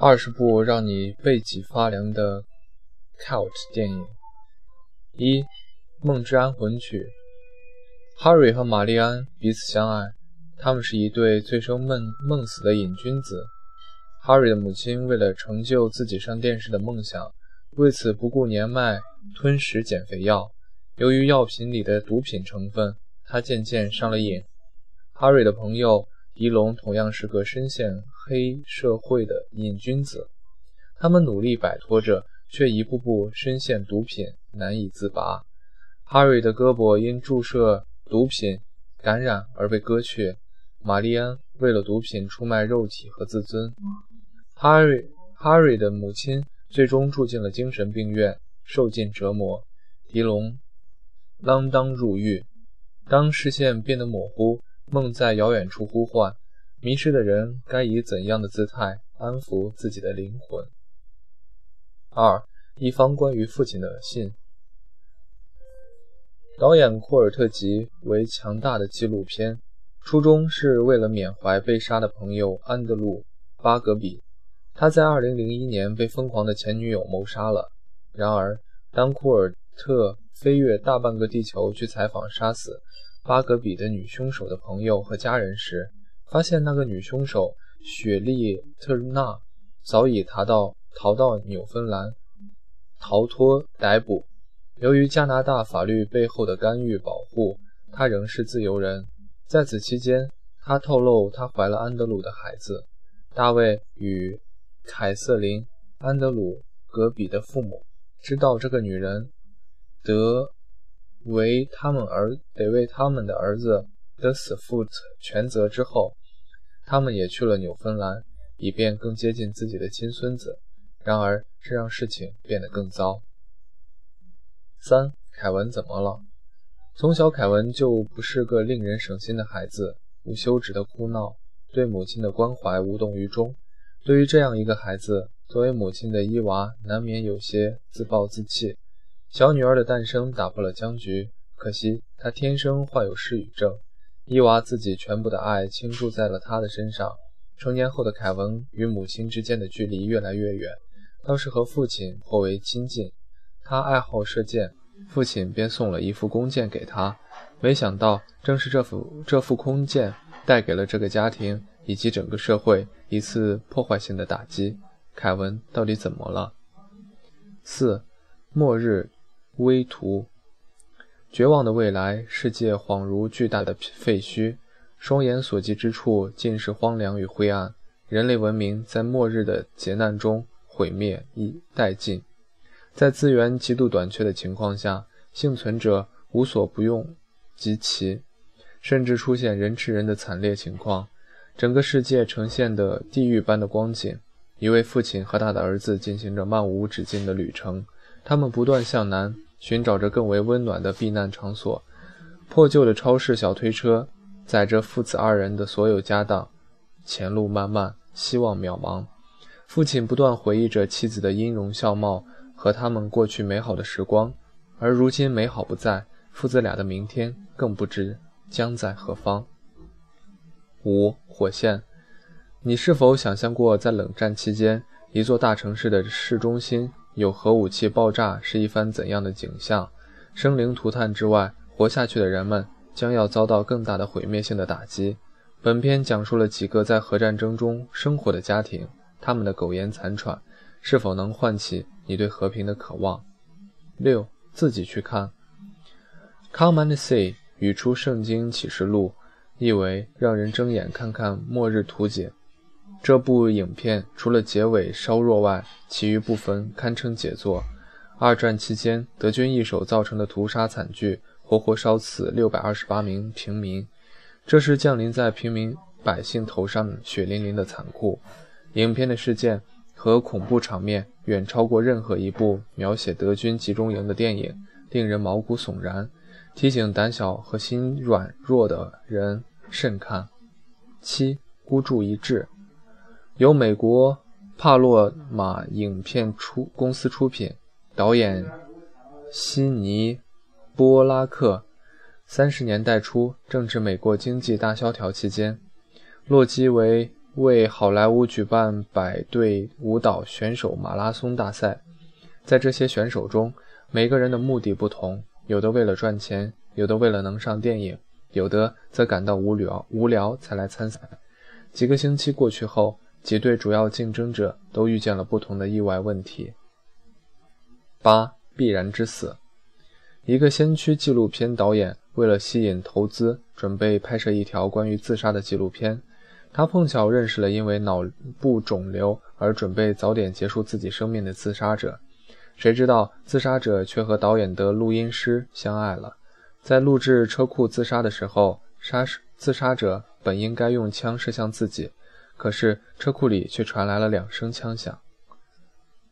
二十部让你背脊发凉的 cult 电影。一，《梦之安魂曲》。哈瑞和玛丽安彼此相爱，他们是一对醉生梦梦死的瘾君子。哈瑞的母亲为了成就自己上电视的梦想，为此不顾年迈吞食减肥药。由于药品里的毒品成分，他渐渐上了瘾。哈瑞的朋友迪龙同样是个深陷黑社会的瘾君子，他们努力摆脱着，却一步步深陷毒品，难以自拔。哈瑞的胳膊因注射毒品感染而被割去，玛丽安为了毒品出卖肉体和自尊。哈瑞哈瑞的母亲最终住进了精神病院，受尽折磨。迪龙锒铛入狱，当视线变得模糊。梦在遥远处呼唤，迷失的人该以怎样的姿态安抚自己的灵魂？二，一方关于父亲的信。导演库尔特吉为强大的纪录片，初衷是为了缅怀被杀的朋友安德鲁·巴格比。他在2001年被疯狂的前女友谋杀了。然而，当库尔特飞越大半个地球去采访杀死。巴格比的女凶手的朋友和家人时，发现那个女凶手雪莉特纳早已逃到逃到纽芬兰，逃脱逮捕。由于加拿大法律背后的干预保护，她仍是自由人。在此期间，她透露她怀了安德鲁的孩子。大卫与凯瑟琳·安德鲁·格比的父母知道这个女人得。为他们儿得为他们的儿子的死负全责之后，他们也去了纽芬兰，以便更接近自己的亲孙子。然而，这让事情变得更糟。三，凯文怎么了？从小，凯文就不是个令人省心的孩子，无休止的哭闹，对母亲的关怀无动于衷。对于这样一个孩子，作为母亲的伊娃难免有些自暴自弃。小女儿的诞生打破了僵局，可惜她天生患有失语症。伊娃自己全部的爱倾注在了她的身上。成年后的凯文与母亲之间的距离越来越远，倒是和父亲颇为亲近。他爱好射箭，父亲便送了一副弓箭给他。没想到，正是这副这副弓箭带给了这个家庭以及整个社会一次破坏性的打击。凯文到底怎么了？四，末日。微图，绝望的未来，世界恍如巨大的废墟，双眼所及之处尽是荒凉与灰暗。人类文明在末日的劫难中毁灭已殆尽。在资源极度短缺的情况下，幸存者无所不用及其，甚至出现人吃人的惨烈情况。整个世界呈现的地狱般的光景。一位父亲和他的儿子进行着漫无止境的旅程，他们不断向南。寻找着更为温暖的避难场所，破旧的超市小推车载着父子二人的所有家当，前路漫漫，希望渺茫。父亲不断回忆着妻子的音容笑貌和他们过去美好的时光，而如今美好不在，父子俩的明天更不知将在何方。五火线，你是否想象过在冷战期间，一座大城市的市中心？有核武器爆炸是一番怎样的景象？生灵涂炭之外，活下去的人们将要遭到更大的毁灭性的打击。本片讲述了几个在核战争中生活的家庭，他们的苟延残喘是否能唤起你对和平的渴望？六，自己去看。Come and see，语出圣经启示录，意为让人睁眼看看末日图景。这部影片除了结尾稍弱外，其余部分堪称杰作。二战期间，德军一手造成的屠杀惨剧，活活烧死六百二十八名平民，这是降临在平民百姓头上血淋淋的残酷。影片的事件和恐怖场面远超过任何一部描写德军集中营的电影，令人毛骨悚然，提醒胆小和心软弱的人慎看。七，孤注一掷。由美国帕洛马影片出公司出品，导演悉尼·波拉克。三十年代初，正值美国经济大萧条期间，洛基为为好莱坞举办百对舞蹈选手马拉松大赛。在这些选手中，每个人的目的不同，有的为了赚钱，有的为了能上电影，有的则感到无聊无聊才来参赛。几个星期过去后，几对主要竞争者都遇见了不同的意外问题。八必然之死。一个先驱纪录片导演为了吸引投资，准备拍摄一条关于自杀的纪录片。他碰巧认识了因为脑部肿瘤而准备早点结束自己生命的自杀者。谁知道自杀者却和导演的录音师相爱了。在录制车库自杀的时候，杀自杀者本应该用枪射向自己，可是车库里却传来了两声枪响。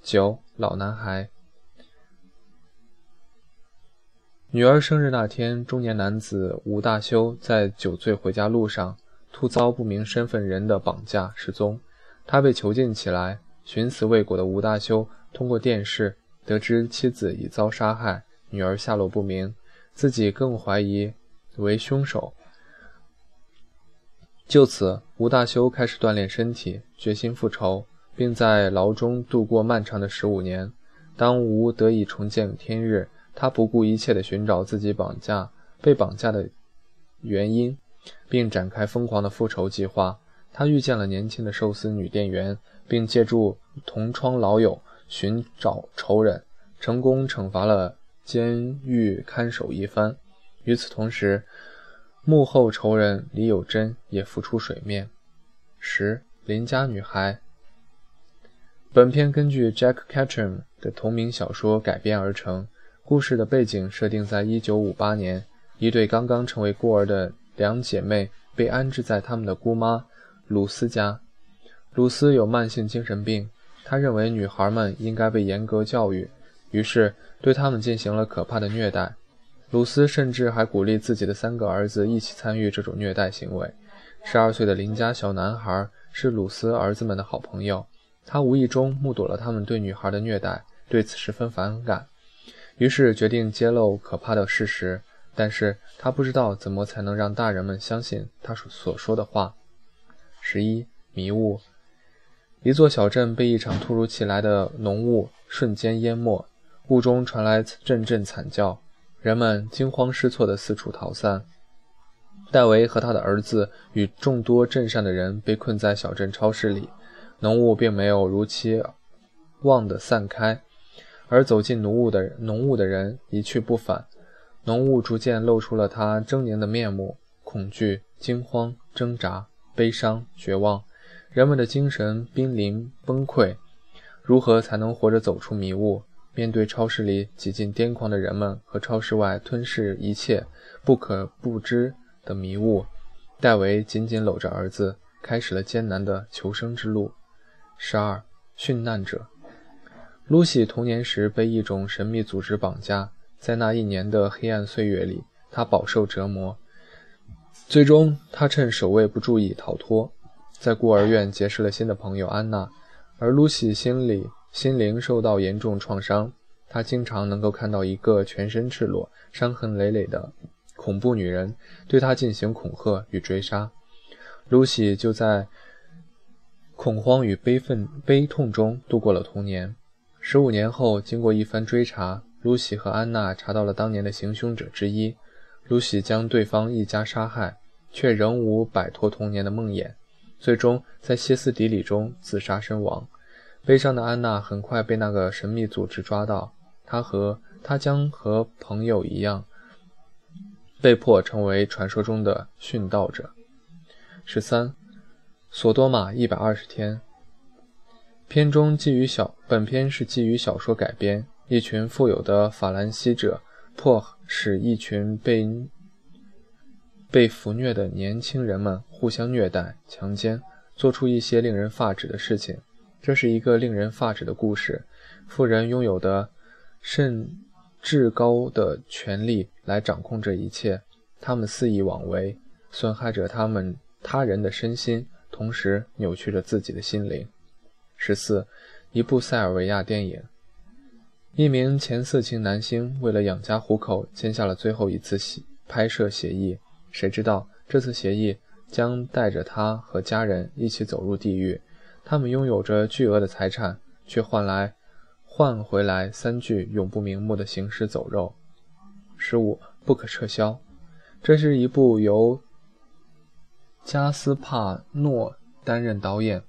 九老男孩。女儿生日那天，中年男子吴大修在酒醉回家路上，突遭不明身份人的绑架失踪。他被囚禁起来，寻死未果的吴大修通过电视。得知妻子已遭杀害，女儿下落不明，自己更怀疑为凶手。就此，吴大修开始锻炼身体，决心复仇，并在牢中度过漫长的十五年。当吴得以重见天日，他不顾一切地寻找自己绑架、被绑架的原因，并展开疯狂的复仇计划。他遇见了年轻的寿司女店员，并借助同窗老友。寻找仇人，成功惩罚了监狱看守一番。与此同时，幕后仇人李有贞也浮出水面。十邻家女孩。本片根据 Jack Ketchum 的同名小说改编而成。故事的背景设定在1958年，一对刚刚成为孤儿的两姐妹被安置在他们的姑妈鲁斯家。鲁斯有慢性精神病。他认为女孩们应该被严格教育，于是对他们进行了可怕的虐待。鲁斯甚至还鼓励自己的三个儿子一起参与这种虐待行为。十二岁的邻家小男孩是鲁斯儿子们的好朋友，他无意中目睹了他们对女孩的虐待，对此十分反感，于是决定揭露可怕的事实。但是他不知道怎么才能让大人们相信他所所说的话。十一迷雾。一座小镇被一场突如其来的浓雾瞬间淹没，雾中传来阵阵惨叫，人们惊慌失措地四处逃散。戴维和他的儿子与众多镇上的人被困在小镇超市里，浓雾并没有如期望的散开，而走进浓雾的浓雾的人一去不返。浓雾逐渐露出了他狰狞的面目：恐惧、惊慌、挣扎、悲伤、绝望。人们的精神濒临崩溃，如何才能活着走出迷雾？面对超市里几近癫狂的人们和超市外吞噬一切不可不知的迷雾，戴维紧紧搂着儿子，开始了艰难的求生之路。十二殉难者，露西童年时被一种神秘组织绑架，在那一年的黑暗岁月里，她饱受折磨，最终她趁守卫不注意逃脱。在孤儿院结识了新的朋友安娜，而露西心里心灵受到严重创伤。她经常能够看到一个全身赤裸、伤痕累累的恐怖女人对她进行恐吓与追杀。露西就在恐慌与悲愤、悲痛中度过了童年。十五年后，经过一番追查，露西和安娜查到了当年的行凶者之一。露西将对方一家杀害，却仍无摆脱童年的梦魇。最终在歇斯底里中自杀身亡。悲伤的安娜很快被那个神秘组织抓到，她和她将和朋友一样，被迫成为传说中的殉道者。十三，索多玛一百二十天。片中基于小本片是基于小说改编，一群富有的法兰西者迫使一群被。被俘虐的年轻人们互相虐待、强奸，做出一些令人发指的事情。这是一个令人发指的故事。富人拥有的甚至高的权力来掌控这一切，他们肆意妄为，损害着他们他人的身心，同时扭曲着自己的心灵。十四，一部塞尔维亚电影。一名前色情男星为了养家糊口，签下了最后一次拍摄协议。谁知道这次协议将带着他和家人一起走入地狱。他们拥有着巨额的财产，却换来换回来三具永不瞑目的行尸走肉。十五不可撤销。这是一部由加斯帕诺担任导演，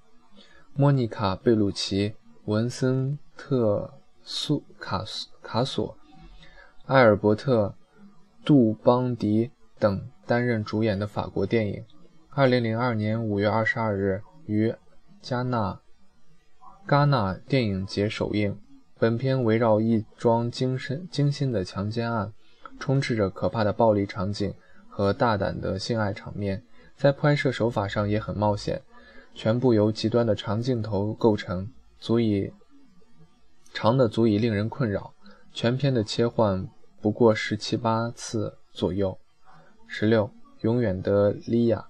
莫妮卡·贝鲁奇、文森特·苏卡斯卡索、艾尔伯特·杜邦迪等担任主演的法国电影。二零零二年五月二十二日于加纳戛纳电影节首映。本片围绕一桩精深精心的强奸案，充斥着可怕的暴力场景。和大胆的性爱场面，在拍摄手法上也很冒险，全部由极端的长镜头构成，足以长的足以令人困扰。全片的切换不过十七八次左右。十六，永远的莉亚。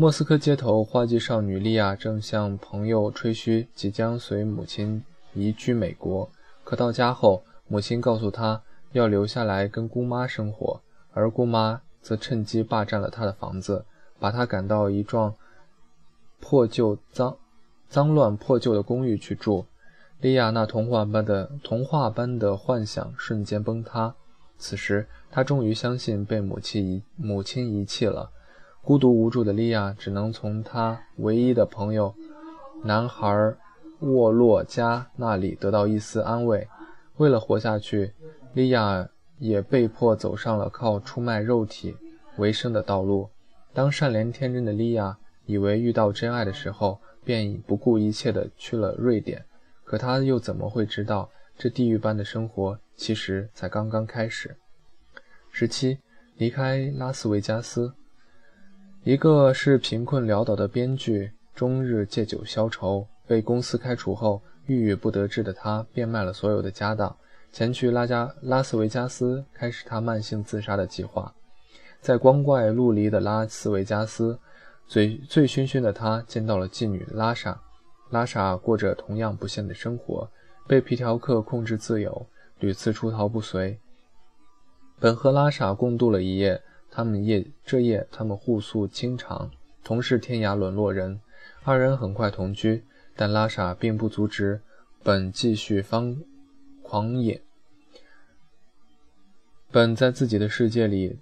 莫斯科街头，花季少女莉亚正向朋友吹嘘即将随母亲移居美国，可到家后，母亲告诉她要留下来跟姑妈生活。而姑妈则趁机霸占了他的房子，把他赶到一幢破旧、脏、脏乱、破旧的公寓去住。莉亚那童话般的童话般的幻想瞬间崩塌。此时，他终于相信被母亲遗母亲遗弃了。孤独无助的莉亚只能从她唯一的朋友男孩沃洛加那里得到一丝安慰。为了活下去，莉亚。也被迫走上了靠出卖肉体为生的道路。当善良天真的莉亚以为遇到真爱的时候，便已不顾一切地去了瑞典。可她又怎么会知道，这地狱般的生活其实才刚刚开始？十七，离开拉斯维加斯。一个是贫困潦倒的编剧，终日借酒消愁。被公司开除后，郁郁不得志的他变卖了所有的家当。前去拉加拉斯维加斯，开始他慢性自杀的计划。在光怪陆离的拉斯维加斯，醉醉醺醺的他见到了妓女拉莎。拉莎过着同样不幸的生活，被皮条客控制自由，屡次出逃不遂。本和拉莎共度了一夜，他们夜这夜他们互诉衷肠，同是天涯沦落人。二人很快同居，但拉莎并不阻止本继续方。狂野。本在自己的世界里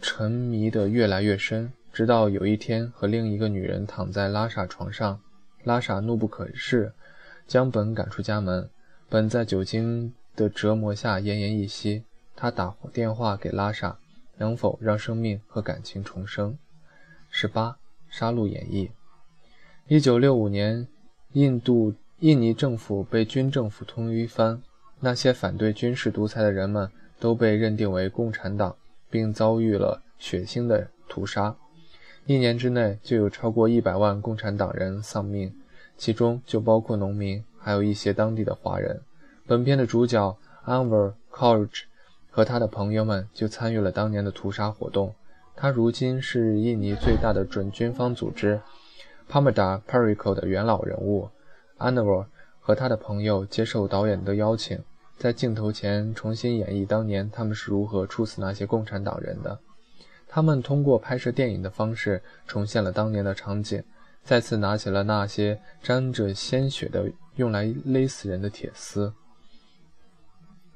沉迷得越来越深，直到有一天和另一个女人躺在拉萨床上，拉萨怒不可遏，将本赶出家门。本在酒精的折磨下奄奄一息。他打电话给拉萨，能否让生命和感情重生？十八，杀戮演绎。一九六五年，印度印尼政府被军政府推翻。那些反对军事独裁的人们都被认定为共产党，并遭遇了血腥的屠杀。一年之内就有超过一百万共产党人丧命，其中就包括农民，还有一些当地的华人。本片的主角 Anwar k o u g e 和他的朋友们就参与了当年的屠杀活动。他如今是印尼最大的准军方组织 Pamda Periko 的元老人物。Anwar 和他的朋友接受导演的邀请。在镜头前重新演绎当年他们是如何处死那些共产党人的。他们通过拍摄电影的方式重现了当年的场景，再次拿起了那些沾着鲜血的用来勒死人的铁丝。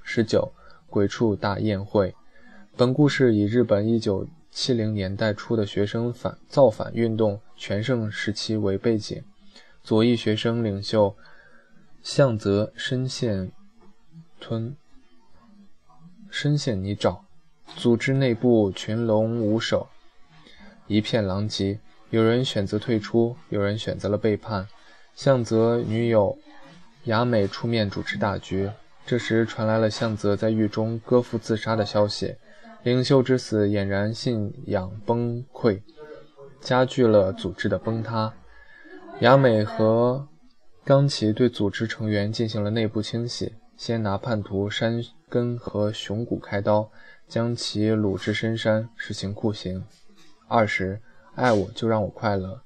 十九，鬼畜大宴会。本故事以日本一九七零年代初的学生反造反运动全盛时期为背景，左翼学生领袖向泽深陷。吞，深陷泥沼，组织内部群龙无首，一片狼藉。有人选择退出，有人选择了背叛。向泽女友雅美出面主持大局。这时传来了向泽在狱中割腹自杀的消息。领袖之死俨然信仰崩溃，加剧了组织的崩塌。雅美和冈崎对组织成员进行了内部清洗。先拿叛徒山根和熊谷开刀，将其掳至深山实行酷刑。二十，爱我就让我快乐。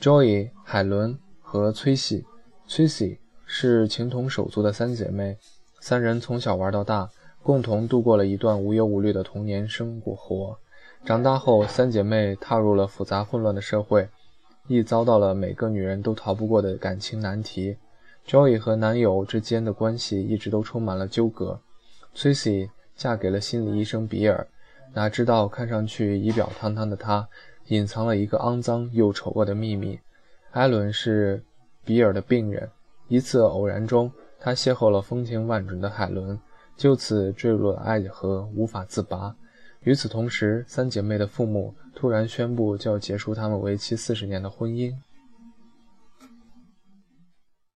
Joy、海伦和崔西，崔西是情同手足的三姐妹，三人从小玩到大，共同度过了一段无忧无虑的童年生活。长大后，三姐妹踏入了复杂混乱的社会，亦遭到了每个女人都逃不过的感情难题。Joey 和男友之间的关系一直都充满了纠葛。Tracy 嫁给了心理医生比尔，哪知道看上去仪表堂堂的他，隐藏了一个肮脏又丑恶的秘密。艾伦是比尔的病人。一次偶然中，他邂逅了风情万种的海伦，就此坠入了爱河，无法自拔。与此同时，三姐妹的父母突然宣布就要结束他们为期四十年的婚姻。